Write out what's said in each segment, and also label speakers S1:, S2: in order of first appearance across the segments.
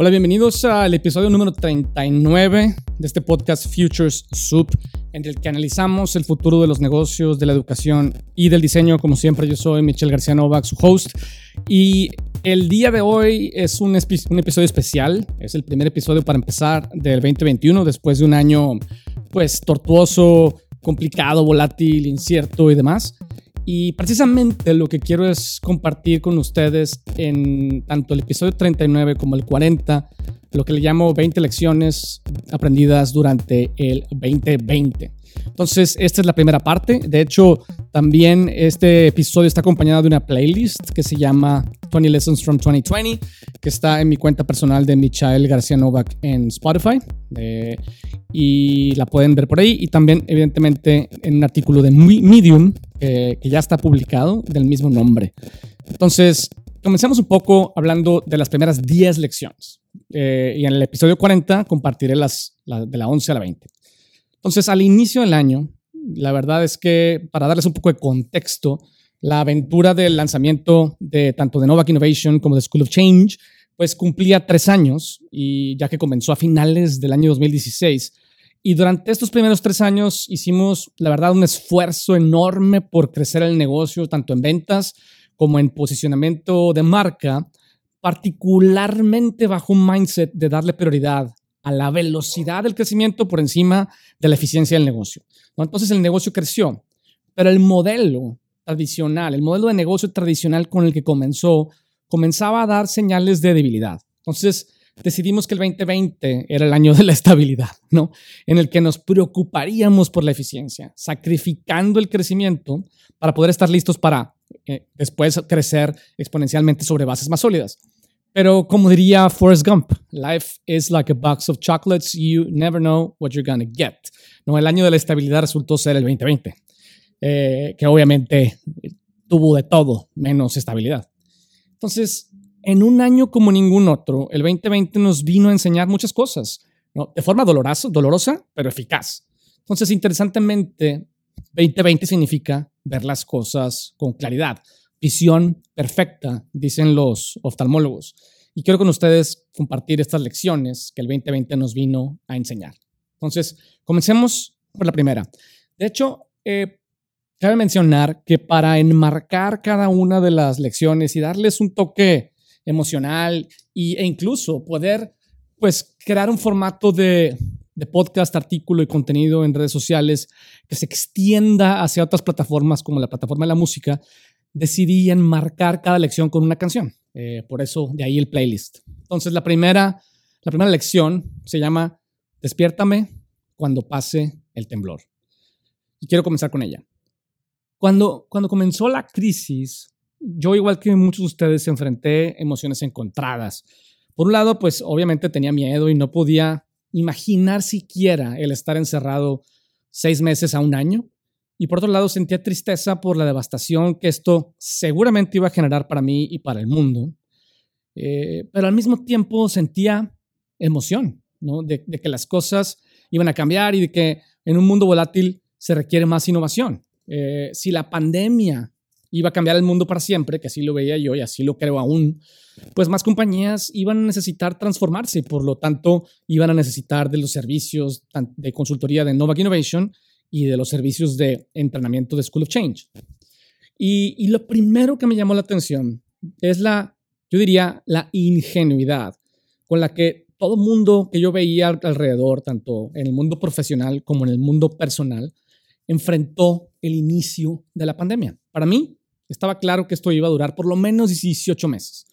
S1: Hola, bienvenidos al episodio número 39 de este podcast Futures Soup, en el que analizamos el futuro de los negocios, de la educación y del diseño. Como siempre, yo soy Michelle García Novak, su host. Y el día de hoy es un, un episodio especial. Es el primer episodio para empezar del 2021, después de un año, pues, tortuoso, complicado, volátil, incierto y demás. Y precisamente lo que quiero es compartir con ustedes en tanto el episodio 39 como el 40, lo que le llamo 20 lecciones aprendidas durante el 2020. Entonces, esta es la primera parte. De hecho, también este episodio está acompañado de una playlist que se llama 20 Lessons from 2020, que está en mi cuenta personal de Michael García Novak en Spotify. y la pueden ver por ahí. Y también, evidentemente, en un artículo de Medium que ya está publicado del mismo nombre. Entonces, comencemos un poco hablando de las primeras 10 lecciones. Eh, y en el episodio 40 compartiré las, de la 11 a la 20. Entonces, al inicio del año, la verdad es que para darles un poco de contexto, la aventura del lanzamiento de tanto de Novak Innovation como de School of Change, pues cumplía tres años y ya que comenzó a finales del año 2016. Y durante estos primeros tres años hicimos, la verdad, un esfuerzo enorme por crecer el negocio, tanto en ventas como en posicionamiento de marca, particularmente bajo un mindset de darle prioridad a la velocidad del crecimiento por encima de la eficiencia del negocio. Entonces el negocio creció, pero el modelo tradicional, el modelo de negocio tradicional con el que comenzó, comenzaba a dar señales de debilidad. Entonces decidimos que el 2020 era el año de la estabilidad, ¿no? En el que nos preocuparíamos por la eficiencia, sacrificando el crecimiento para poder estar listos para eh, después crecer exponencialmente sobre bases más sólidas. Pero como diría Forrest Gump, life is like a box of chocolates, you never know what you're gonna get. No, el año de la estabilidad resultó ser el 2020, eh, que obviamente tuvo de todo menos estabilidad. Entonces, en un año como ningún otro, el 2020 nos vino a enseñar muchas cosas, ¿no? de forma dolorosa, dolorosa, pero eficaz. Entonces, interesantemente, 2020 significa ver las cosas con claridad, visión perfecta, dicen los oftalmólogos. Y quiero con ustedes compartir estas lecciones que el 2020 nos vino a enseñar. Entonces, comencemos por la primera. De hecho, eh, cabe mencionar que para enmarcar cada una de las lecciones y darles un toque emocional e incluso poder pues crear un formato de, de podcast, artículo y contenido en redes sociales que se extienda hacia otras plataformas como la plataforma de la música, decidí enmarcar cada lección con una canción. Eh, por eso de ahí el playlist. Entonces la primera, la primera lección se llama Despiértame cuando pase el temblor. Y quiero comenzar con ella. Cuando, cuando comenzó la crisis, yo igual que muchos de ustedes enfrenté emociones encontradas. Por un lado, pues obviamente tenía miedo y no podía imaginar siquiera el estar encerrado seis meses a un año. Y por otro lado, sentía tristeza por la devastación que esto seguramente iba a generar para mí y para el mundo. Eh, pero al mismo tiempo sentía emoción, ¿no? De, que las cosas iban a cambiar y de que en un mundo volátil se requiere más innovación. Eh, si la pandemia iba a cambiar el mundo para siempre, que así lo veía yo y así lo creo aún, pues más compañías iban a necesitar transformarse, por lo tanto iban a necesitar de los servicios de consultoría de Novak Innovation y de los servicios de entrenamiento de School of Change. Y, lo primero que me llamó la atención es la, yo diría, la ingenuidad con la que todo mundo que yo veía alrededor, tanto en el mundo profesional como en el mundo personal, enfrentó el inicio de la pandemia. Para mí, estaba claro que esto iba a durar por lo menos 18 meses,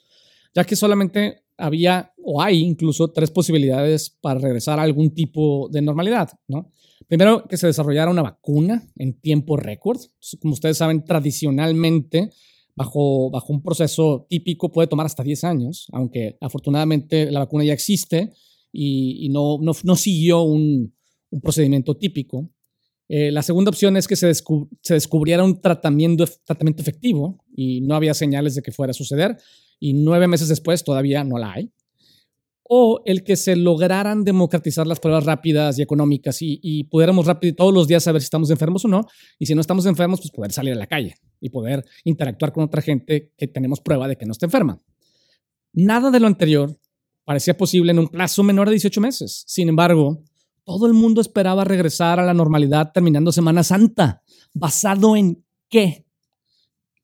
S1: ya que solamente había o hay incluso tres posibilidades para regresar a algún tipo de normalidad, ¿no? Primero, que se desarrollara una vacuna en tiempo récord. Como ustedes saben, tradicionalmente, bajo, bajo un proceso típico puede tomar hasta 10 años, aunque afortunadamente la vacuna ya existe y, no, no, no, siguió un, un procedimiento típico. Eh, la segunda opción es que se, descubriera un tratamiento, tratamiento efectivo y no había señales de que fuera a suceder y nueve meses después todavía no la hay o el que se lograran democratizar las pruebas rápidas y económicas y, pudiéramos rápido todos los días saber si estamos enfermos o no, y si no estamos enfermos, pues poder salir a la calle y poder interactuar con otra gente que tenemos prueba de que no está enferma. Nada de lo anterior parecía posible en un plazo menor de 18 meses. Sin embargo, todo el mundo esperaba regresar a la normalidad terminando Semana Santa. ¿Basado en qué?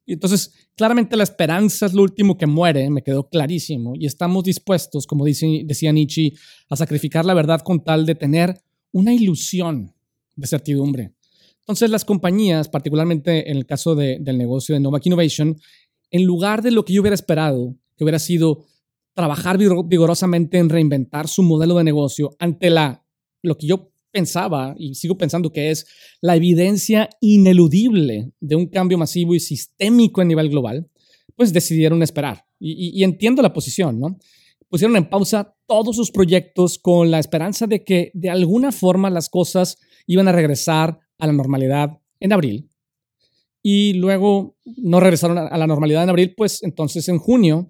S1: Y entonces, claramente la esperanza es lo último que muere, me quedó clarísimo, y estamos dispuestos, como decía Nietzsche, a sacrificar la verdad con tal de tener una ilusión de certidumbre. Entonces, las compañías, particularmente en el caso del negocio de Novak Innovation, en lugar de lo que yo hubiera esperado, que hubiera sido trabajar vigorosamente en reinventar su modelo de negocio ante la, lo que yo pensaba y sigo pensando que es la evidencia ineludible de un cambio masivo y sistémico a nivel global, pues decidieron esperar. Y, entiendo la posición, ¿no? Pusieron en pausa todos sus proyectos con la esperanza de que de alguna forma las cosas iban a regresar a la normalidad en abril. Y luego no regresaron a la normalidad en abril, pues entonces en junio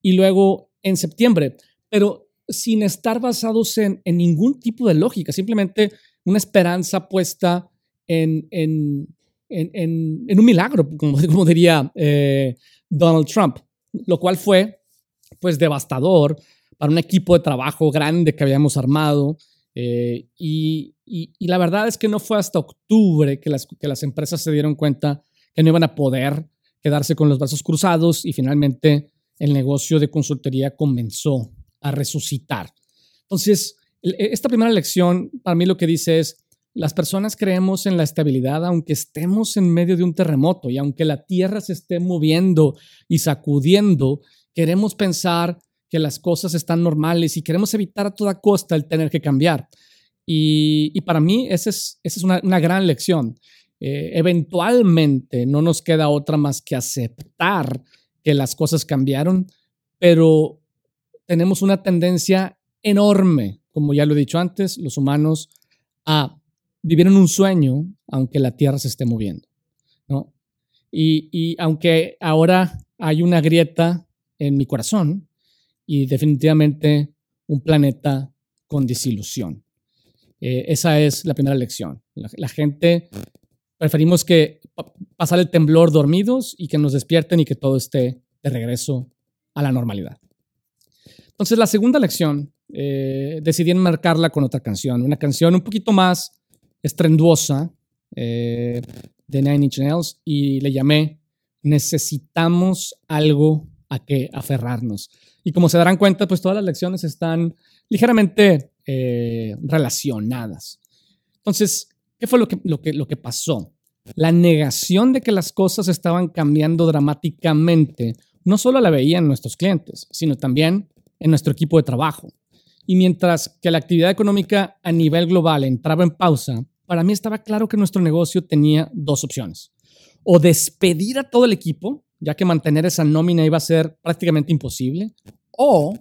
S1: y luego en septiembre. Pero sin estar basados en, ningún tipo de lógica, simplemente una esperanza puesta en, en, un milagro, como, diría eh, Donald Trump, lo cual fue pues devastador para un equipo de trabajo grande que habíamos armado. Eh, y, la verdad es que no fue hasta octubre que las, que las empresas se dieron cuenta que no iban a poder quedarse con los brazos cruzados y finalmente el negocio de consultoría comenzó a resucitar. Entonces, e, esta primera lección para mí lo que dice es, las personas creemos en la estabilidad aunque estemos en medio de un terremoto y aunque la tierra se esté moviendo y sacudiendo, queremos pensar que las cosas están normales y queremos evitar a toda costa el tener que cambiar. Y, para mí esa es, es una, gran lección. Eh, eventualmente no nos queda otra más que aceptar que las cosas cambiaron, pero tenemos una tendencia enorme, como ya lo he dicho antes, los humanos, a vivir en un sueño aunque la Tierra se esté moviendo. ¿no? Y, aunque ahora hay una grieta en mi corazón y definitivamente un planeta con desilusión. Eh, esa es la primera lección. La, gente preferimos que pasar el temblor dormidos y que nos despierten y que todo esté de regreso a la normalidad. Entonces, la segunda lección eh, decidí enmarcarla con otra canción, una canción un poquito más estrenduosa eh, de Nine Inch Nails y le llamé Necesitamos algo a que aferrarnos. Y como se darán cuenta, pues todas las lecciones están ligeramente eh, relacionadas. Entonces, ¿qué fue lo que, lo, que, lo que pasó? La negación de que las cosas estaban cambiando dramáticamente no solo la veían nuestros clientes, sino también en nuestro equipo de trabajo. Y mientras que la actividad económica a nivel global entraba en pausa, para mí estaba claro que nuestro negocio tenía dos opciones. O despedir a todo el equipo, ya que mantener esa nómina iba a ser prácticamente imposible, o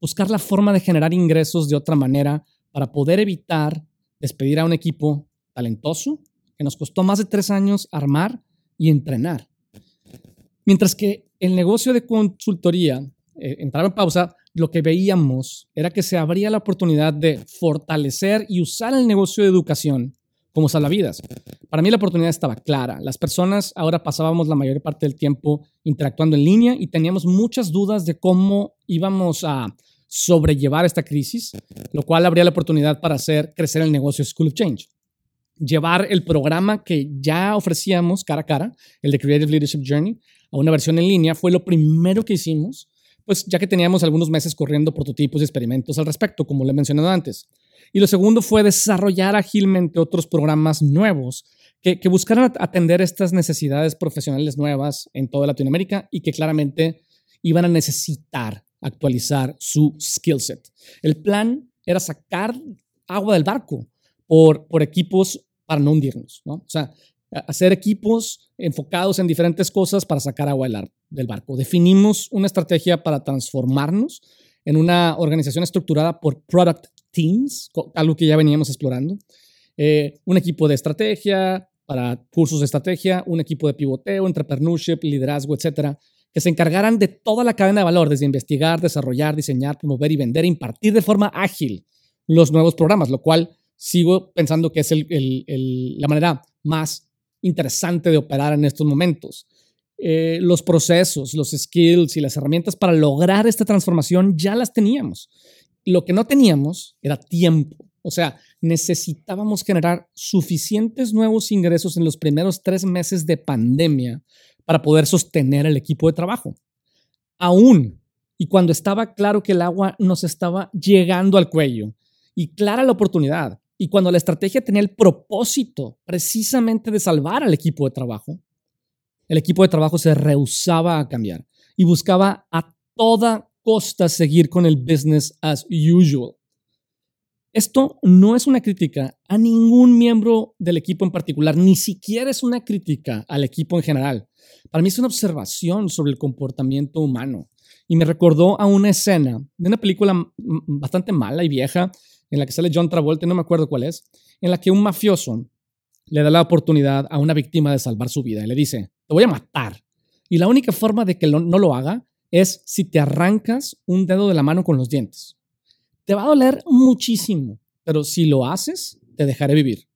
S1: buscar la forma de generar ingresos de otra manera para poder evitar despedir a un equipo talentoso que nos costó más de tres años armar y entrenar. Mientras que el negocio de consultoría eh, entraba en pausa, lo que veíamos era que se abría la oportunidad de fortalecer y usar el negocio de educación como salvavidas. Para mí la oportunidad estaba clara. Las personas ahora pasábamos la mayor parte del tiempo interactuando en línea y teníamos muchas dudas de cómo íbamos a sobrellevar esta crisis, lo cual abría la oportunidad para hacer crecer el negocio School of Change. Llevar el programa que ya ofrecíamos cara a cara, el de Creative Leadership Journey, a una versión en línea fue lo primero que hicimos pues ya que teníamos algunos meses corriendo prototipos y experimentos al respecto, como le he mencionado antes. Y lo segundo fue desarrollar ágilmente otros programas nuevos que, que buscaran atender estas necesidades profesionales nuevas en toda Latinoamérica y que claramente iban a necesitar actualizar su skill set. El plan era sacar agua del barco por, por equipos para no hundirnos, ¿no? O sea, hacer equipos enfocados en diferentes cosas para sacar agua del barco. Definimos una estrategia para transformarnos en una organización estructurada por product teams, algo que ya veníamos explorando. Eh, un equipo de estrategia para cursos de estrategia, un equipo de pivoteo, entrepreneurship, liderazgo, etcétera, que se encargaran de toda la cadena de valor, desde investigar, desarrollar, diseñar, promover y vender, e impartir de forma ágil los nuevos programas, lo cual sigo pensando que es la manera más interesante de operar en estos momentos. eh, los procesos, los skills y las herramientas para lograr esta transformación ya las teníamos. Lo que no teníamos era tiempo. O sea, necesitábamos generar suficientes nuevos ingresos en los primeros tres meses de pandemia para poder sostener el equipo de trabajo. Aún y cuando estaba claro que el agua nos estaba llegando al cuello y clara la oportunidad, y cuando la estrategia tenía el propósito precisamente de salvar al equipo de trabajo, el equipo de trabajo se rehusaba a cambiar y buscaba a toda costa seguir con el business as usual. Esto no es una crítica a ningún miembro del equipo en particular, ni siquiera es una crítica al equipo en general. Para mí es una observación sobre el comportamiento humano y me recordó a una escena de una película bastante mala y vieja en la que sale John Travolta, no me acuerdo cuál es, en la que un mafioso le da la oportunidad a una víctima de salvar su vida y le dice, te voy a matar. Y la única forma de que no lo haga es si te arrancas un dedo de la mano con los dientes. Te va a doler muchísimo, pero si lo haces, te dejaré vivir.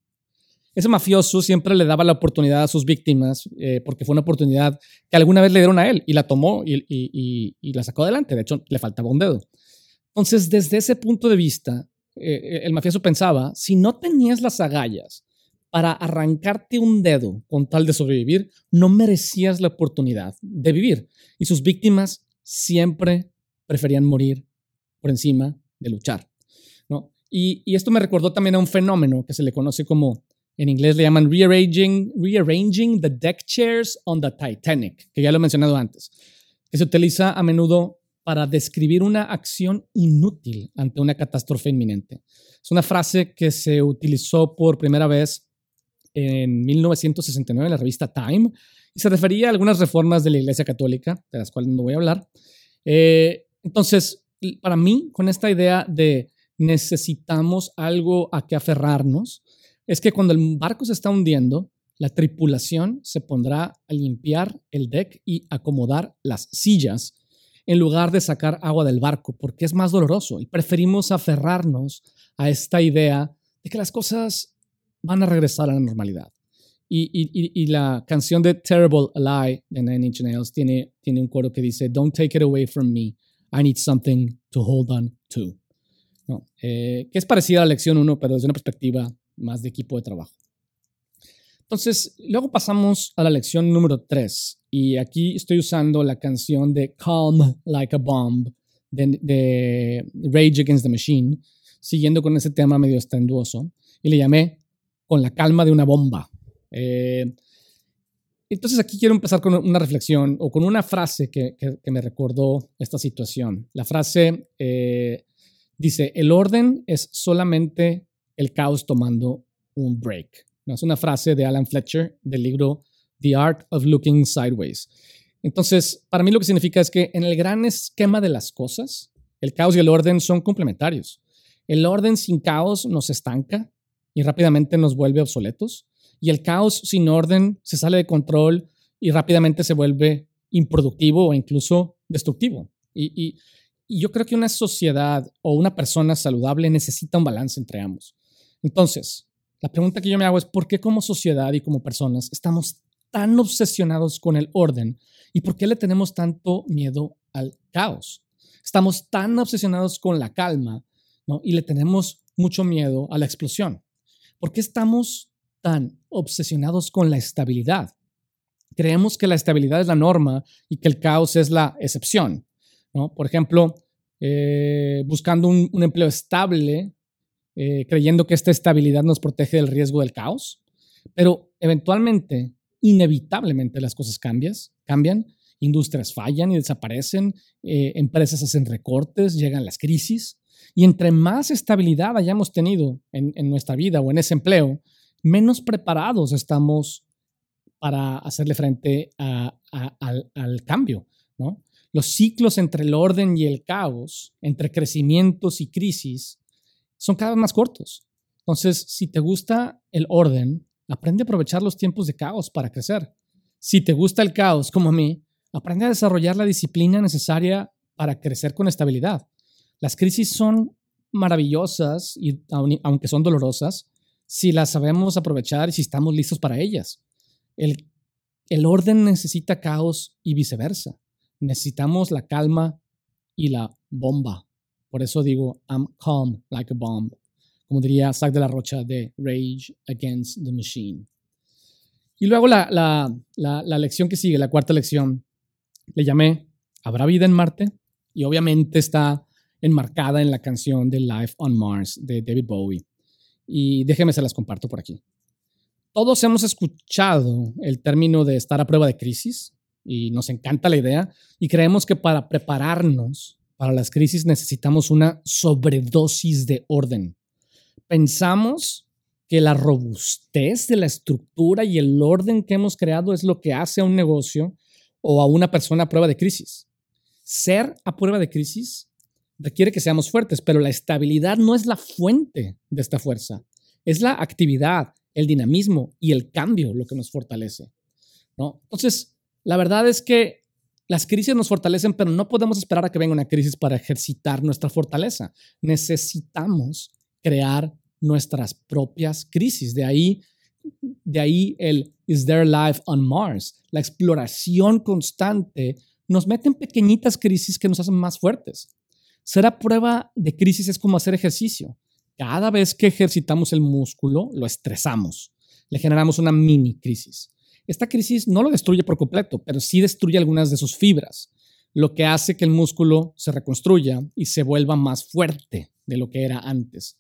S1: Ese mafioso siempre le daba la oportunidad a sus víctimas eh, porque fue una oportunidad que alguna vez le dieron a él y la tomó y, y la sacó adelante. De hecho, le faltaba un dedo. Entonces, desde ese punto de vista, eh, el mafioso pensaba, si no tenías las agallas para arrancarte un dedo con tal de sobrevivir, no merecías la oportunidad de vivir. Y sus víctimas siempre preferían morir por encima de luchar. ¿no? Y, esto me recordó también a un fenómeno que se le conoce como, en inglés le llaman rearranging, rearranging the deck chairs on the Titanic, que ya lo he mencionado antes, que se utiliza a menudo para describir una acción inútil ante una catástrofe inminente. Es una frase que se utilizó por primera vez en 1969 en la revista Time y se refería a algunas reformas de la Iglesia Católica, de las cuales no voy a hablar. Eh, entonces, para mí, con esta idea de necesitamos algo a que aferrarnos, es que cuando el barco se está hundiendo, la tripulación se pondrá a limpiar el deck y acomodar las sillas en lugar de sacar agua del barco, porque es más doloroso y preferimos aferrarnos a esta idea de que las cosas van a regresar a la normalidad. Y, la canción de Terrible Lie de Nine Inch Nails tiene, tiene un coro que dice, Don't take it away from me, I need something to hold on to. Eh, que es parecida a la lección 1, pero desde una perspectiva más de equipo de trabajo. Entonces, luego pasamos a la lección número 3. Y aquí estoy usando la canción de Calm Like a Bomb de, Rage Against the Machine, siguiendo con ese tema medio estrenduoso. Y le llamé Con la calma de una bomba. Eh, entonces aquí quiero empezar con una reflexión o con una frase que, me recordó esta situación. La frase eh, dice, el orden es solamente el caos tomando un break. No, es una frase de Alan Fletcher del libro The Art of Looking Sideways. Entonces, para mí lo que significa es que en el gran esquema de las cosas, el caos y el orden son complementarios. El orden sin caos nos estanca y rápidamente nos vuelve obsoletos. Y el caos sin orden se sale de control y rápidamente se vuelve improductivo o incluso destructivo. y yo creo que una sociedad o una persona saludable necesita un balance entre ambos. Entonces, la pregunta que yo me hago es, ¿por qué como sociedad y como personas estamos tan obsesionados con el orden y por qué le tenemos tanto miedo al caos? Estamos tan obsesionados con la calma y le tenemos mucho miedo a la explosión. ¿Por qué estamos tan obsesionados con la estabilidad? Creemos que la estabilidad es la norma y que el caos es la excepción. Por ejemplo, eh, buscando un empleo estable eh, creyendo que esta estabilidad nos protege del riesgo del caos, pero eventualmente, inevitablemente las cosas cambias, cambian, industrias fallan y desaparecen, eh, empresas hacen recortes, llegan las crisis, y entre más estabilidad hayamos tenido en, nuestra vida o en ese empleo, menos preparados estamos para hacerle frente al, cambio. Los ciclos entre el orden y el caos, entre crecimientos y crisis, son cada vez más cortos. Entonces, si te gusta el orden, aprende a aprovechar los tiempos de caos para crecer. Si te gusta el caos, como a mí, aprende a desarrollar la disciplina necesaria para crecer con estabilidad. Las crisis son maravillosas, y, aunque son dolorosas, si las sabemos aprovechar y si estamos listos para ellas. El, el orden necesita caos y viceversa. Necesitamos la calma y la bomba. Por eso digo, I'm calm like a bomb. Como diría Zack de la Rocha de Rage Against the Machine. Y luego la, la, la, la lección que sigue, la cuarta lección, le llamé ¿Habrá vida en Marte? Y obviamente está enmarcada en la canción de Life on Mars de David Bowie. Y déjenme se las comparto por aquí. Todos hemos escuchado el término de estar a prueba de crisis y nos encanta la idea y creemos que para prepararnos para las crisis necesitamos una sobredosis de orden. Pensamos que la robustez de la estructura y el orden que hemos creado es lo que hace a un negocio o a una persona a prueba de crisis. Ser a prueba de crisis requiere que seamos fuertes, pero la estabilidad no es la fuente de esta fuerza. Es la actividad, el dinamismo y el cambio lo que nos fortalece. ¿no? Entonces, la verdad es que las crisis nos fortalecen, pero no podemos esperar a que venga una crisis para ejercitar nuestra fortaleza. Necesitamos crear nuestras propias crisis. De ahí, de ahí el Is there life on Mars? La exploración constante nos mete en pequeñitas crisis que nos hacen más fuertes. Ser a prueba de crisis es como hacer ejercicio. Cada vez que ejercitamos el músculo, lo estresamos. Le generamos una mini crisis. Esta crisis no lo destruye por completo, pero sí destruye algunas de sus fibras, lo que hace que el músculo se reconstruya y se vuelva más fuerte de lo que era antes.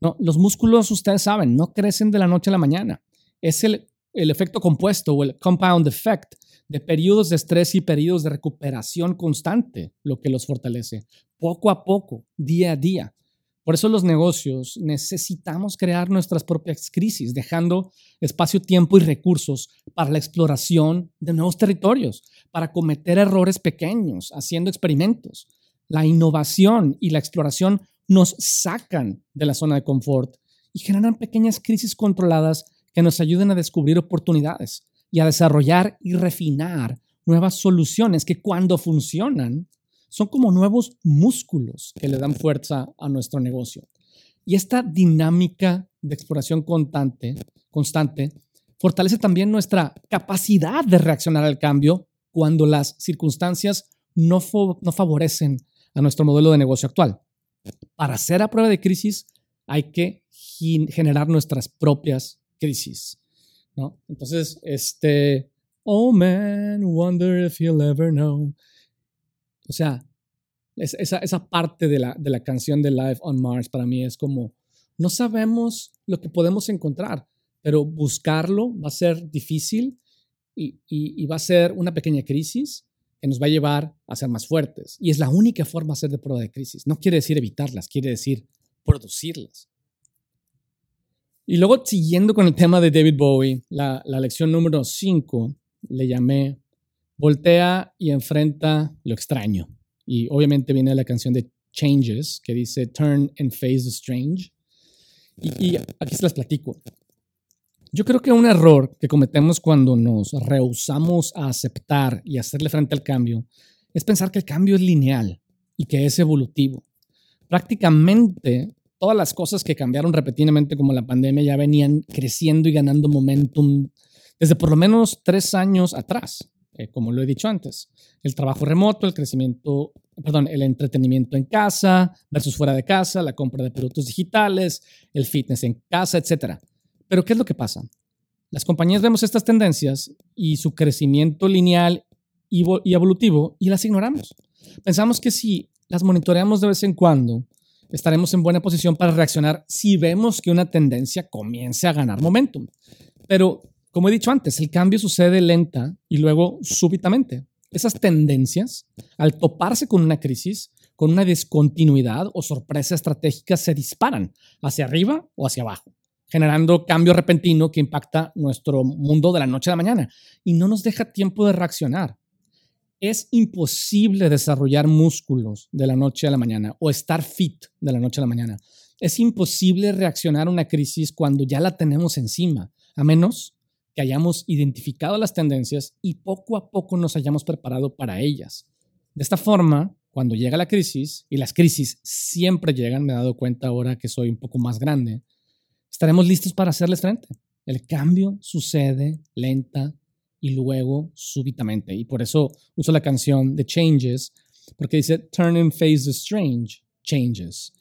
S1: No, los músculos, ustedes saben, no crecen de la noche a la mañana. Es el, el efecto compuesto o el compound effect de periodos de estrés y periodos de recuperación constante lo que los fortalece, poco a poco, día a día. Por eso los negocios necesitamos crear nuestras propias crisis, dejando espacio, tiempo y recursos para la exploración de nuevos territorios, para cometer errores pequeños, haciendo experimentos. La innovación y la exploración nos sacan de la zona de confort y generan pequeñas crisis controladas que nos ayuden a descubrir oportunidades y a desarrollar y refinar nuevas soluciones que cuando funcionan son como nuevos músculos que le dan fuerza a nuestro negocio. Y esta dinámica de exploración constante, constante fortalece también nuestra capacidad de reaccionar al cambio cuando las circunstancias no, no favorecen a nuestro modelo de negocio actual. Para hacer a prueba de crisis hay que generar nuestras propias crisis. ¿no? Entonces, este, oh man, wonder if you'll ever know. O sea, esa, esa parte de la, de la canción de Life on Mars para mí es como, no sabemos lo que podemos encontrar, pero buscarlo va a ser difícil y, y, va a ser una pequeña crisis que nos va a llevar a ser más fuertes. Y es la única forma de hacer de prueba de crisis. No quiere decir evitarlas, quiere decir producirlas. Y luego, siguiendo con el tema de David Bowie, la, la lección número 5 le llamé Voltea y enfrenta lo extraño. Y obviamente viene la canción de Changes, que dice Turn and Face the Strange. Y, aquí se las platico. Yo creo que un error que cometemos cuando nos rehusamos a aceptar y hacerle frente al cambio es pensar que el cambio es lineal y que es evolutivo. Prácticamente todas las cosas que cambiaron repetidamente como la pandemia ya venían creciendo y ganando momentum desde por lo menos tres años atrás, eh, como lo he dicho antes. El trabajo remoto, el crecimiento, perdón, el entretenimiento en casa versus fuera de casa, la compra de productos digitales, el fitness en casa, etc. Pero ¿qué es lo que pasa? Las compañías vemos estas tendencias y su crecimiento lineal y evolutivo y las ignoramos. Pensamos que si las monitoreamos de vez en cuando, estaremos en buena posición para reaccionar si vemos que una tendencia comience a ganar momentum. Pero, como he dicho antes, el cambio sucede lenta y luego súbitamente. Esas tendencias, al toparse con una crisis, con una discontinuidad o sorpresa estratégica, se disparan hacia arriba o hacia abajo, generando cambio repentino que impacta nuestro mundo de la noche a la mañana y no nos deja tiempo de reaccionar es imposible desarrollar músculos de la noche a la mañana o estar fit de la noche a la mañana. Es imposible reaccionar a una crisis cuando ya la tenemos encima, a menos que hayamos identificado las tendencias y poco a poco nos hayamos preparado para ellas. De esta forma, cuando llega la crisis, y las crisis siempre llegan, me he dado cuenta ahora que soy un poco más grande, estaremos listos para hacerles frente. El cambio sucede lenta y luego súbitamente. Y por eso uso la canción The Changes, porque dice Turn and face the strange changes.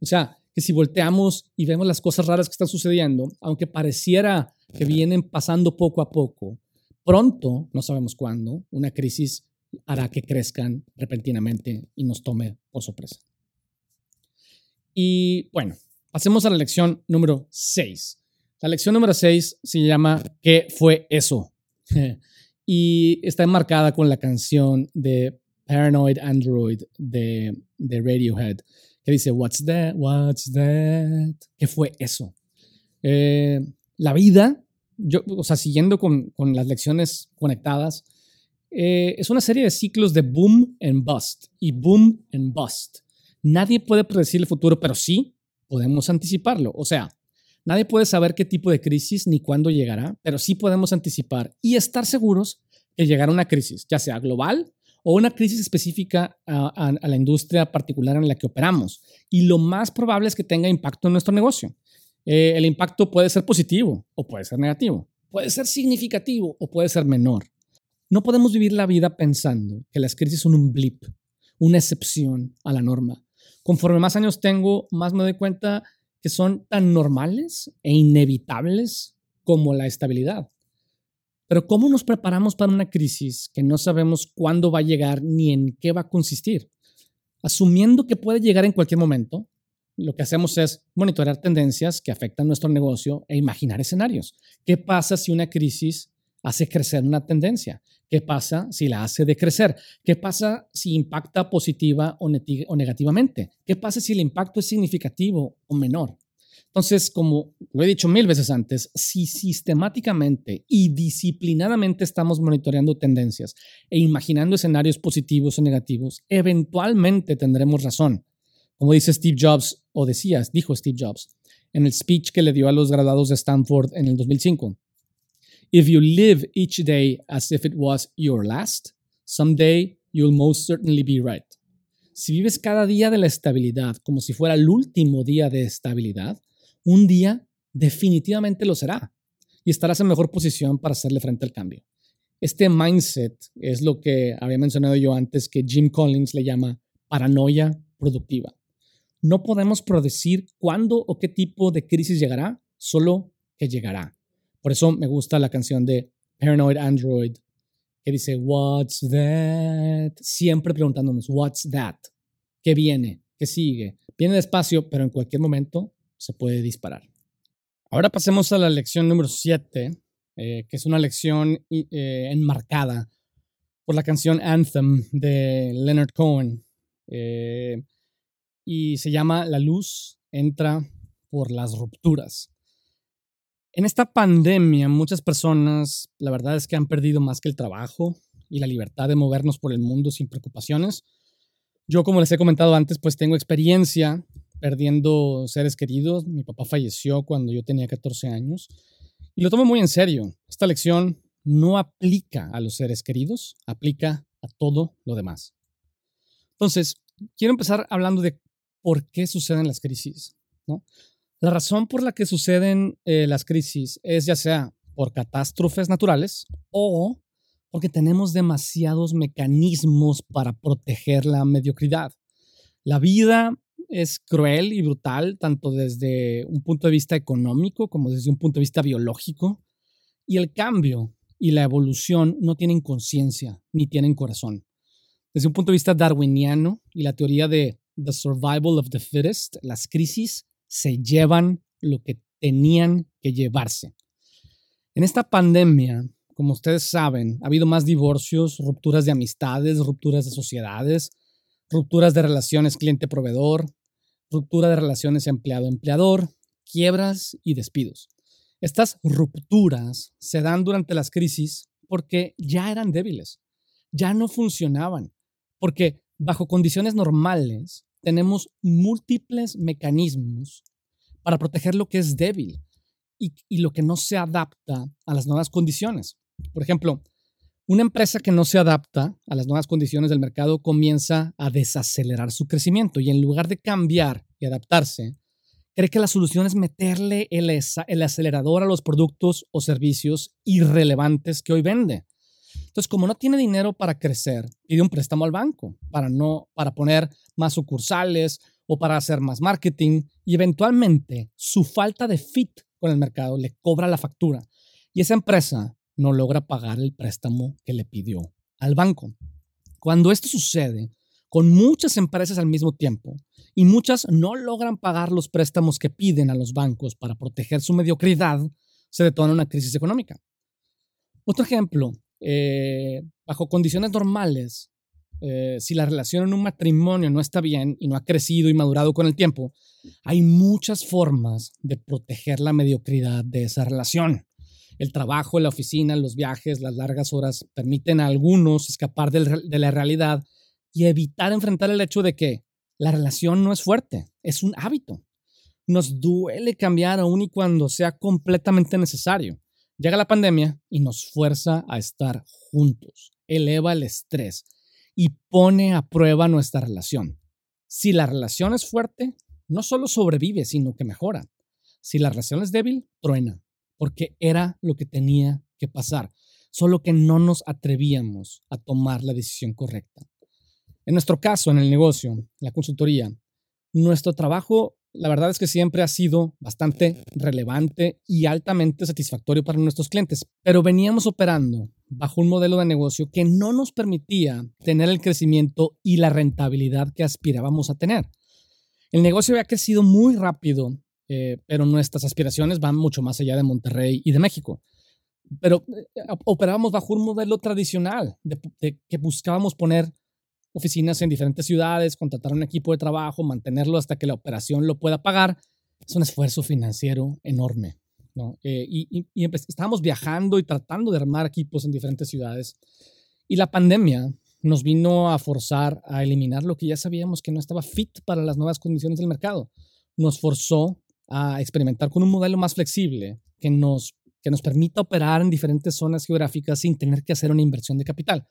S1: O sea, que si volteamos y vemos las cosas raras que están sucediendo, aunque pareciera que vienen pasando poco a poco, pronto, no sabemos cuándo, una crisis hará que crezcan repentinamente y nos tome por sorpresa. Y bueno, pasemos a la lección número 6. La lección número 6 se llama ¿Qué fue eso? y está enmarcada con la canción de Paranoid Android de, de Radiohead, que dice, What's that? What's that? ¿Qué fue eso? Eh, la vida, yo, o sea, siguiendo con, con las lecciones conectadas, eh, es una serie de ciclos de boom and bust y boom and bust. Nadie puede predecir el futuro, pero sí podemos anticiparlo. O sea, nadie puede saber qué tipo de crisis ni cuándo llegará, pero sí podemos anticipar y estar seguros que llegará una crisis, ya sea global o una crisis específica a, la industria particular en la que operamos. Y lo más probable es que tenga impacto en nuestro negocio. Eh, el impacto puede ser positivo o puede ser negativo. Puede ser significativo o puede ser menor. No podemos vivir la vida pensando que las crisis son un blip, una excepción a la norma. Conforme más años tengo, más me doy cuenta que son tan normales e inevitables como la estabilidad. Pero ¿cómo nos preparamos para una crisis que no sabemos cuándo va a llegar ni en qué va a consistir? Asumiendo que puede llegar en cualquier momento, lo que hacemos es monitorear tendencias que afectan nuestro negocio e imaginar escenarios. ¿Qué pasa si una crisis hace crecer una tendencia? ¿Qué pasa si la hace decrecer? ¿Qué pasa si impacta positiva o, negativamente? ¿Qué pasa si el impacto es significativo o menor? Entonces, como lo he dicho mil veces antes, si sistemáticamente y disciplinadamente estamos monitoreando tendencias e imaginando escenarios positivos o negativos, eventualmente tendremos razón. Como dice Steve Jobs, o decías, dijo Steve Jobs, en el speech que le dio a los graduados de Stanford en el 2005. If you live each day as if it was your last, someday you'll most certainly be right. Si vives cada día de la estabilidad como si fuera el último día de estabilidad, un día definitivamente lo será y estarás en mejor posición para hacerle frente al cambio. Este mindset es lo que había mencionado yo antes que Jim Collins le llama paranoia productiva. No podemos predecir cuándo o qué tipo de crisis llegará, solo que llegará. Por eso me gusta la canción de Paranoid Android que dice, What's that? Siempre preguntándonos, What's that? ¿Qué viene? ¿Qué sigue? Viene despacio, pero en cualquier momento se puede disparar. Ahora pasemos a la lección número 7, eh, que es una lección eh, enmarcada por la canción Anthem de Leonard Cohen. Eh, y se llama La luz entra por las rupturas. En esta pandemia, muchas personas, la verdad es que han perdido más que el trabajo y la libertad de movernos por el mundo sin preocupaciones. Yo, como les he comentado antes, pues tengo experiencia perdiendo seres queridos. Mi papá falleció cuando yo tenía 14 años y lo tomo muy en serio. Esta lección no aplica a los seres queridos, aplica a todo lo demás. Entonces, quiero empezar hablando de por qué suceden las crisis. ¿no? La razón por la que suceden eh, las crisis es ya sea por catástrofes naturales o porque tenemos demasiados mecanismos para proteger la mediocridad. La vida es cruel y brutal, tanto desde un punto de vista económico como desde un punto de vista biológico, y el cambio y la evolución no tienen conciencia ni tienen corazón. Desde un punto de vista darwiniano y la teoría de the survival of the fittest, las crisis se llevan lo que tenían que llevarse. En esta pandemia, como ustedes saben, ha habido más divorcios, rupturas de amistades, rupturas de sociedades, rupturas de relaciones cliente-proveedor, ruptura de relaciones empleado-empleador, quiebras y despidos. Estas rupturas se dan durante las crisis porque ya eran débiles, ya no funcionaban, porque bajo condiciones normales tenemos múltiples mecanismos para proteger lo que es débil y, lo que no se adapta a las nuevas condiciones. Por ejemplo, una empresa que no se adapta a las nuevas condiciones del mercado comienza a desacelerar su crecimiento y en lugar de cambiar y adaptarse, cree que la solución es meterle el, el acelerador a los productos o servicios irrelevantes que hoy vende. Entonces, como no tiene dinero para crecer, pide un préstamo al banco para no para poner más sucursales o para hacer más marketing y eventualmente su falta de fit con el mercado le cobra la factura y esa empresa no logra pagar el préstamo que le pidió al banco. Cuando esto sucede con muchas empresas al mismo tiempo y muchas no logran pagar los préstamos que piden a los bancos para proteger su mediocridad, se detona una crisis económica. Otro ejemplo eh, bajo condiciones normales, eh, si la relación en un matrimonio no está bien y no ha crecido y madurado con el tiempo, hay muchas formas de proteger la mediocridad de esa relación. El trabajo, la oficina, los viajes, las largas horas permiten a algunos escapar de la realidad y evitar enfrentar el hecho de que la relación no es fuerte, es un hábito. Nos duele cambiar aún y cuando sea completamente necesario. Llega la pandemia y nos fuerza a estar juntos, eleva el estrés y pone a prueba nuestra relación. Si la relación es fuerte, no solo sobrevive, sino que mejora. Si la relación es débil, truena, porque era lo que tenía que pasar, solo que no nos atrevíamos a tomar la decisión correcta. En nuestro caso, en el negocio, la consultoría, nuestro trabajo la verdad es que siempre ha sido bastante relevante y altamente satisfactorio para nuestros clientes, pero veníamos operando bajo un modelo de negocio que no nos permitía tener el crecimiento y la rentabilidad que aspirábamos a tener. El negocio había crecido muy rápido, eh, pero nuestras aspiraciones van mucho más allá de Monterrey y de México. Pero eh, operábamos bajo un modelo tradicional de que buscábamos poner oficinas en diferentes ciudades, contratar un equipo de trabajo, mantenerlo hasta que la operación lo pueda pagar, es un esfuerzo financiero enorme. ¿no? Eh, y, estábamos viajando y tratando de armar equipos en diferentes ciudades. Y la pandemia nos vino a forzar a eliminar lo que ya sabíamos que no estaba fit para las nuevas condiciones del mercado. Nos forzó a experimentar con un modelo más flexible que nos, que nos permita operar en diferentes zonas geográficas sin tener que hacer una inversión de capital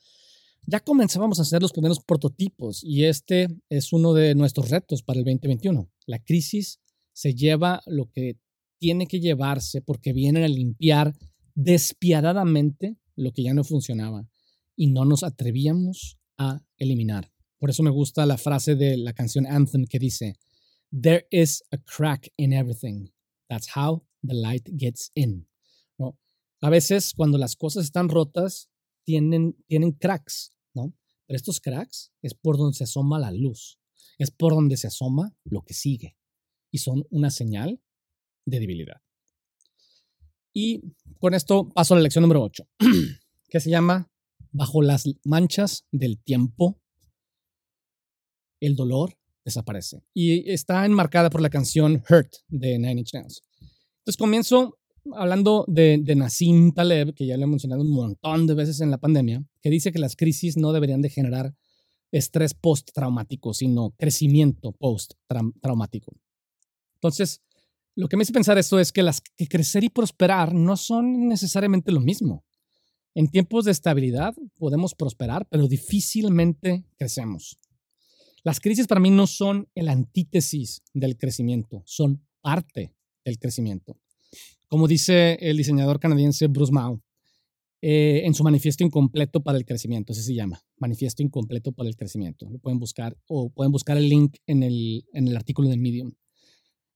S1: ya comenzábamos a hacer los primeros prototipos y este es uno de nuestros retos para el 2021. La crisis se lleva lo que tiene que llevarse porque vienen a limpiar despiadadamente lo que ya no funcionaba y no nos atrevíamos a eliminar. Por eso me gusta la frase de la canción Anthem que dice, There is a crack in everything. That's how the light gets in. ¿No? A veces cuando las cosas están rotas, tienen, tienen cracks, ¿no? Pero estos cracks es por donde se asoma la luz, es por donde se asoma lo que sigue y son una señal de debilidad. Y con esto paso a la lección número 8, que se llama Bajo las manchas del tiempo, el dolor desaparece. Y está enmarcada por la canción Hurt de Nine Inch Nails. Entonces comienzo hablando de, de Nassim Taleb, que ya lo he mencionado un montón de veces en la pandemia, que dice que las crisis no deberían de generar estrés post-traumático, sino crecimiento post-traumático. Entonces, lo que me hace pensar esto es que, las, que crecer y prosperar no son necesariamente lo mismo. En tiempos de estabilidad podemos prosperar, pero difícilmente crecemos. Las crisis para mí no son el antítesis del crecimiento, son parte del crecimiento. Como dice el diseñador canadiense Bruce Mao, eh, en su manifiesto incompleto para el crecimiento, así se llama, manifiesto incompleto para el crecimiento. Lo pueden buscar o pueden buscar el link en el, en el artículo de Medium.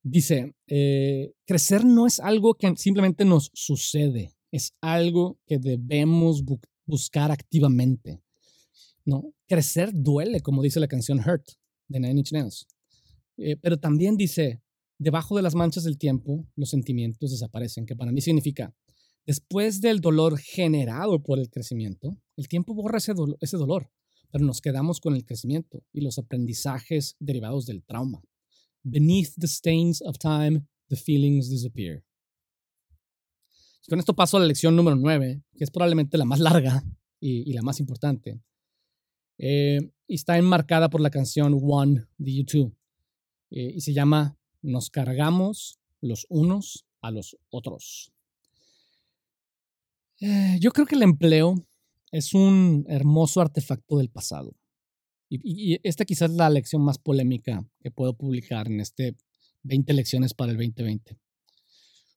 S1: Dice, eh, crecer no es algo que simplemente nos sucede, es algo que debemos buscar activamente. ¿No? Crecer duele, como dice la canción Hurt de Nine Inch Nails. Eh, pero también dice, debajo de las manchas del tiempo, los sentimientos desaparecen, que para mí significa, después del dolor generado por el crecimiento, el tiempo borra ese, dolor, pero nos quedamos con el crecimiento y los aprendizajes derivados del trauma. Beneath the stains of time, the feelings disappear. con esto paso a la lección número 9, que es probablemente la más larga y, la más importante. Eh, y está enmarcada por la canción One de YouTube. Eh, y se llama nos cargamos los unos a los otros. Eh, yo creo que el empleo es un hermoso artefacto del pasado. Y, esta quizás es la lección más polémica que puedo publicar en este 20 lecciones para el 2020.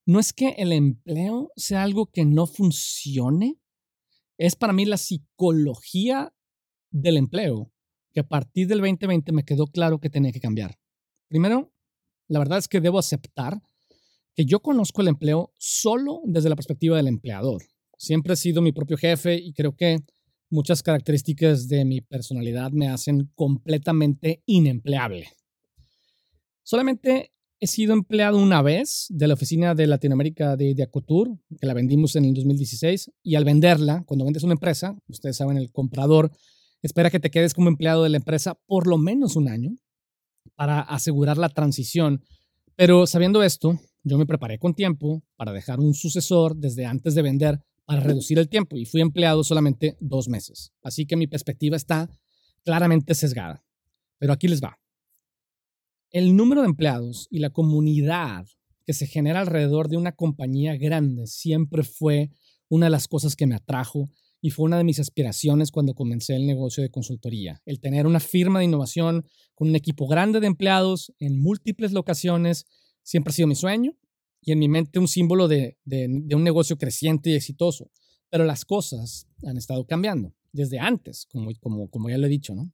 S1: No es que el empleo sea algo que no funcione, es para mí la psicología del empleo, que a partir del 2020 me quedó claro que tenía que cambiar. Primero, la verdad es que debo aceptar que yo conozco el empleo solo desde la perspectiva del empleador. Siempre he sido mi propio jefe y creo que muchas características de mi personalidad me hacen completamente inempleable. Solamente he sido empleado una vez de la oficina de Latinoamérica de, de que la vendimos en el 2016, y al venderla, cuando vendes una empresa, ustedes saben, el comprador espera que te quedes como empleado de la empresa por lo menos un año para asegurar la transición. Pero sabiendo esto, yo me preparé con tiempo para dejar un sucesor desde antes de vender para reducir el tiempo y fui empleado solamente dos meses. Así que mi perspectiva está claramente sesgada. Pero aquí les va. El número de empleados y la comunidad que se genera alrededor de una compañía grande siempre fue una de las cosas que me atrajo y fue una de mis aspiraciones cuando comencé el negocio de consultoría. El tener una firma de innovación con un equipo grande de empleados en múltiples locaciones siempre ha sido mi sueño y en mi mente un símbolo de, un negocio creciente y exitoso. Pero las cosas han estado cambiando desde antes, como, como, como ya lo he dicho, ¿no?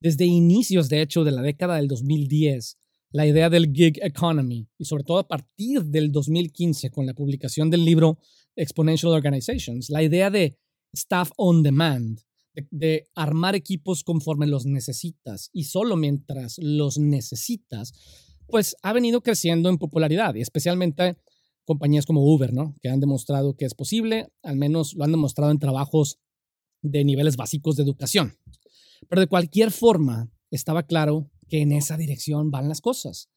S1: Desde inicios, de hecho, de la década del 2010, la idea del gig economy y sobre todo a partir del 2015 con la publicación del libro Exponential Organizations, la idea de staff on demand, de, armar equipos conforme los necesitas y solo mientras los necesitas, pues ha venido creciendo en popularidad y especialmente compañías como Uber, ¿no? Que han demostrado que es posible, al menos lo han demostrado en trabajos de niveles básicos de educación. Pero de cualquier forma, estaba claro que en esa dirección van las cosas.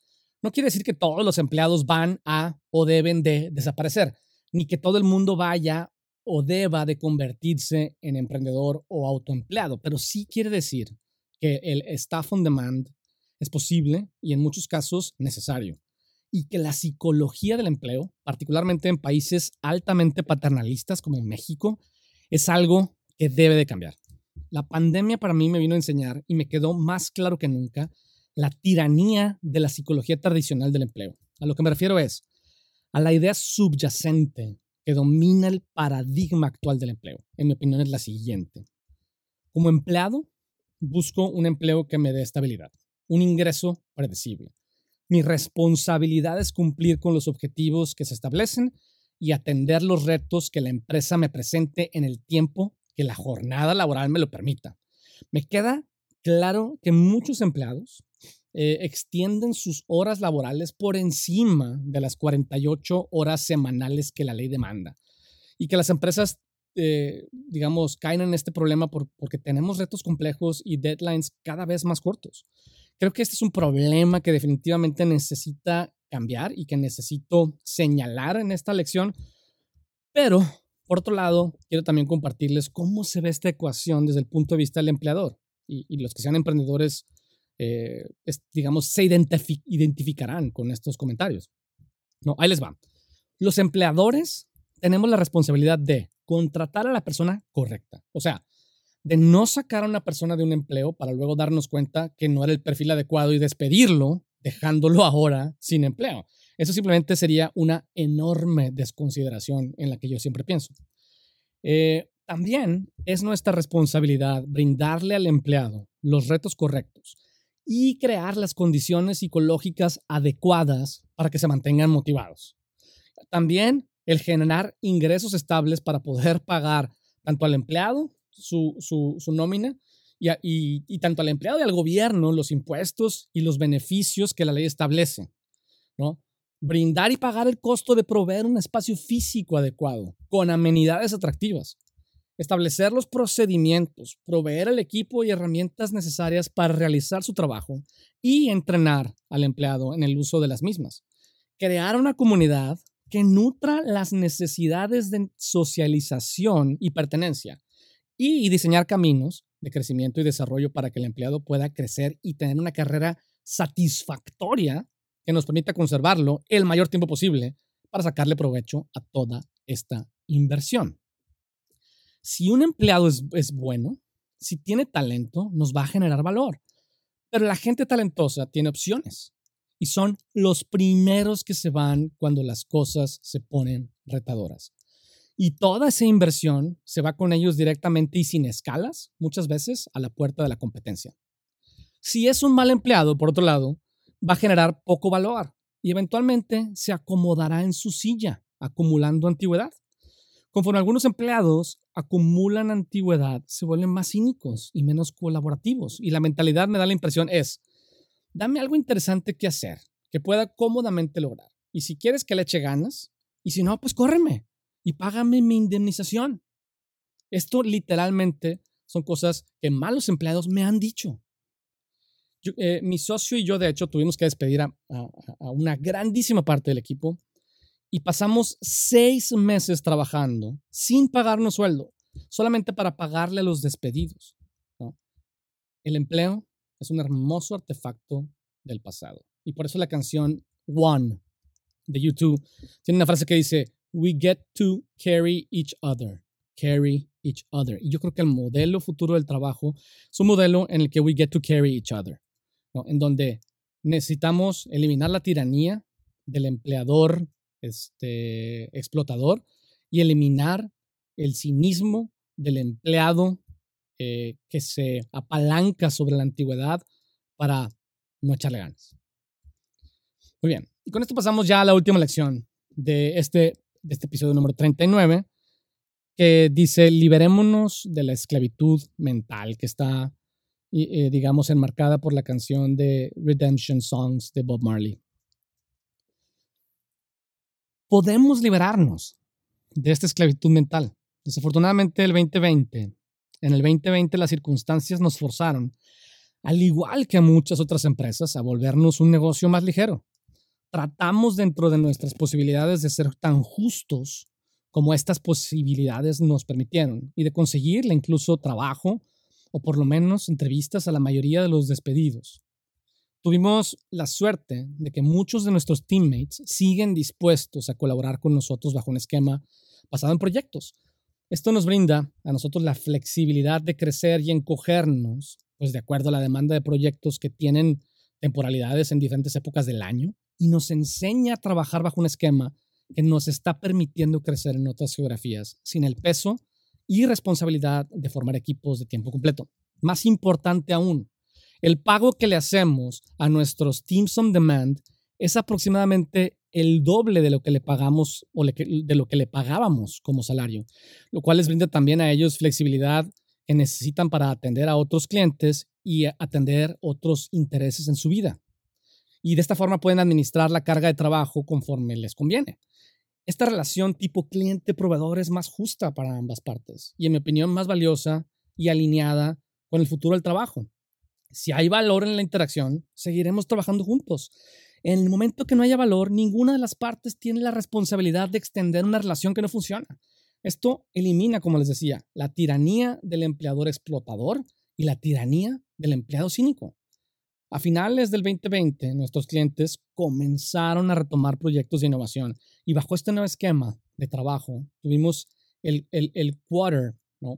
S1: No quiere decir que todos los empleados van a o deben de desaparecer, ni que todo el mundo vaya o deba de convertirse en emprendedor o autoempleado, pero sí quiere decir que el staff on demand es posible y en muchos casos necesario. Y que la psicología del empleo, particularmente en países altamente paternalistas como México, es algo que debe de cambiar. La pandemia para mí me vino a enseñar y me quedó más claro que nunca la tiranía de la psicología tradicional del empleo. A lo que me refiero es a la idea subyacente que domina el paradigma actual del empleo. En mi opinión es la siguiente. Como empleado, busco un empleo que me dé estabilidad, un ingreso predecible. Mi responsabilidad es cumplir con los objetivos que se establecen y atender los retos que la empresa me presente en el tiempo que la jornada laboral me lo permita. Me queda claro que muchos empleados eh, extienden sus horas laborales por encima de las 48 horas semanales que la ley demanda y que las empresas eh, digamos, caen en este problema porque tenemos retos complejos y deadlines cada vez más cortos. Creo que este es un problema que definitivamente necesita cambiar y que necesito señalar en esta lección, pero por otro lado, quiero también compartirles cómo se ve esta ecuación desde el punto de vista del empleador y, los que sean emprendedores, eh, digamos, se identificarán con estos comentarios. No, ahí les va. Los empleadores tenemos la responsabilidad de contratar a la persona correcta. O sea, de no sacar a una persona de un empleo para luego darnos cuenta que no era el perfil adecuado y despedirlo, dejándolo ahora sin empleo. Eso simplemente sería una enorme desconsideración en la que yo siempre pienso. Eh, también es nuestra responsabilidad brindarle al empleado los retos correctos y crear las condiciones psicológicas adecuadas para que se mantengan motivados. También el generar ingresos estables para poder pagar tanto al empleado su, su, nómina y, y, tanto al empleado y al gobierno los impuestos y los beneficios que la ley establece. ¿no? Brindar y pagar el costo de proveer un espacio físico adecuado, con amenidades atractivas. Establecer los procedimientos, proveer el equipo y herramientas necesarias para realizar su trabajo y entrenar al empleado en el uso de las mismas. Crear una comunidad que nutra las necesidades de socialización y pertenencia y, diseñar caminos de crecimiento y desarrollo para que el empleado pueda crecer y tener una carrera satisfactoria que nos permita conservarlo el mayor tiempo posible para sacarle provecho a toda esta inversión. Si un empleado es, es, bueno, si tiene talento, nos va a generar valor. Pero la gente talentosa tiene opciones y son los primeros que se van cuando las cosas se ponen retadoras. Y toda esa inversión se va con ellos directamente y sin escalas, muchas veces, a la puerta de la competencia. Si es un mal empleado, por otro lado, va a generar poco valor y eventualmente se acomodará en su silla, acumulando antigüedad. Conforme algunos empleados acumulan antigüedad, se vuelven más cínicos y menos colaborativos. Y la mentalidad, me da la impresión, es, dame algo interesante que hacer, que pueda cómodamente lograr. Y si quieres que le eche ganas, y si no, pues córreme y págame mi indemnización. Esto literalmente son cosas que malos empleados me han dicho. Eh, mi socio y yo, de hecho, tuvimos que despedir a, una grandísima parte del equipo y pasamos seis meses trabajando sin pagarnos sueldo, solamente para pagarle a los despedidos. El empleo es un hermoso artefacto del pasado. Y por eso la canción One de YouTube tiene una frase que dice, We get to carry each other. Carry each other. Y yo creo que el modelo futuro del trabajo es un modelo en el que we get to carry each other. En donde necesitamos eliminar la tiranía del empleador este, explotador y eliminar el cinismo del empleado eh, que se apalanca sobre la antigüedad para no echarle ganas. Muy bien, y con esto pasamos ya a la última lección de este, este episodio número 39, que dice, liberémonos de la esclavitud mental que está eh, digamos, enmarcada por la canción de Redemption Songs de Bob Marley. Podemos liberarnos de esta esclavitud mental. Desafortunadamente, el 2020, en el 2020 las circunstancias nos forzaron, al igual que a muchas otras empresas, a volvernos un negocio más ligero. Tratamos dentro de nuestras posibilidades de ser tan justos como estas posibilidades nos permitieron y de conseguirle incluso trabajo o por lo menos entrevistas a la mayoría de los despedidos. Tuvimos la suerte de que muchos de nuestros teammates siguen dispuestos a colaborar con nosotros bajo un esquema basado en proyectos. Esto nos brinda a nosotros la flexibilidad de crecer y encogernos, pues de acuerdo a la demanda de proyectos que tienen temporalidades en diferentes épocas del año, y nos enseña a trabajar bajo un esquema que nos está permitiendo crecer en otras geografías sin el peso y responsabilidad de formar equipos de tiempo completo. Más importante aún, el pago que le hacemos a nuestros Teams on Demand es aproximadamente el doble de lo que le pagamos o de lo que le pagábamos como salario, lo cual les brinda también a ellos flexibilidad que necesitan para atender a otros clientes y atender otros intereses en su vida. Y de esta forma pueden administrar la carga de trabajo conforme les conviene. Esta relación tipo cliente-proveedor es más justa para ambas partes y en mi opinión más valiosa y alineada con el futuro del trabajo. Si hay valor en la interacción, seguiremos trabajando juntos. En el momento que no haya valor, ninguna de las partes tiene la responsabilidad de extender una relación que no funciona. Esto elimina, como les decía, la tiranía del empleador explotador y la tiranía del empleado cínico. A finales del 2020, nuestros clientes comenzaron a retomar proyectos de innovación y bajo este nuevo esquema de trabajo tuvimos el, el, quarter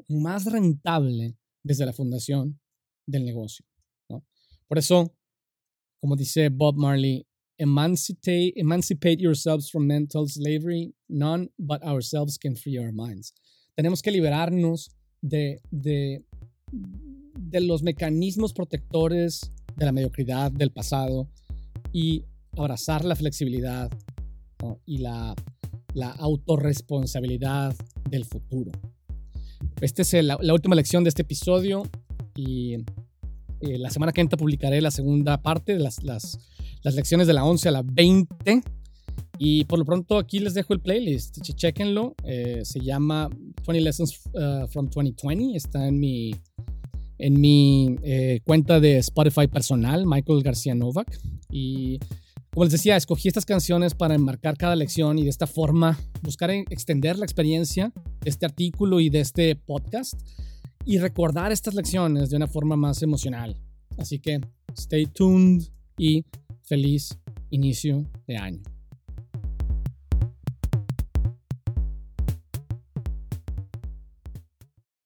S1: más rentable desde la fundación del negocio. Por eso, como dice Bob Marley, emancipate, yourselves from mental slavery. None but ourselves can free our minds. Tenemos que liberarnos de, de, los mecanismos protectores de la mediocridad del pasado y abrazar la flexibilidad y la, la autorresponsabilidad del futuro. Esta es la, última lección de este episodio y eh, la semana que entra publicaré la segunda parte de las, las, las, lecciones de la 11 a la 20. Y por lo pronto aquí les dejo el playlist, chequenlo. Eh, se llama 20 Lessons uh, from 2020. Está en mi en mi eh, cuenta de Spotify personal, Michael García Novak. Y como les decía, escogí estas canciones para enmarcar cada lección y de esta forma buscar extender la experiencia de este artículo y de este podcast y recordar estas lecciones de una forma más emocional. Así que stay tuned y feliz inicio de año.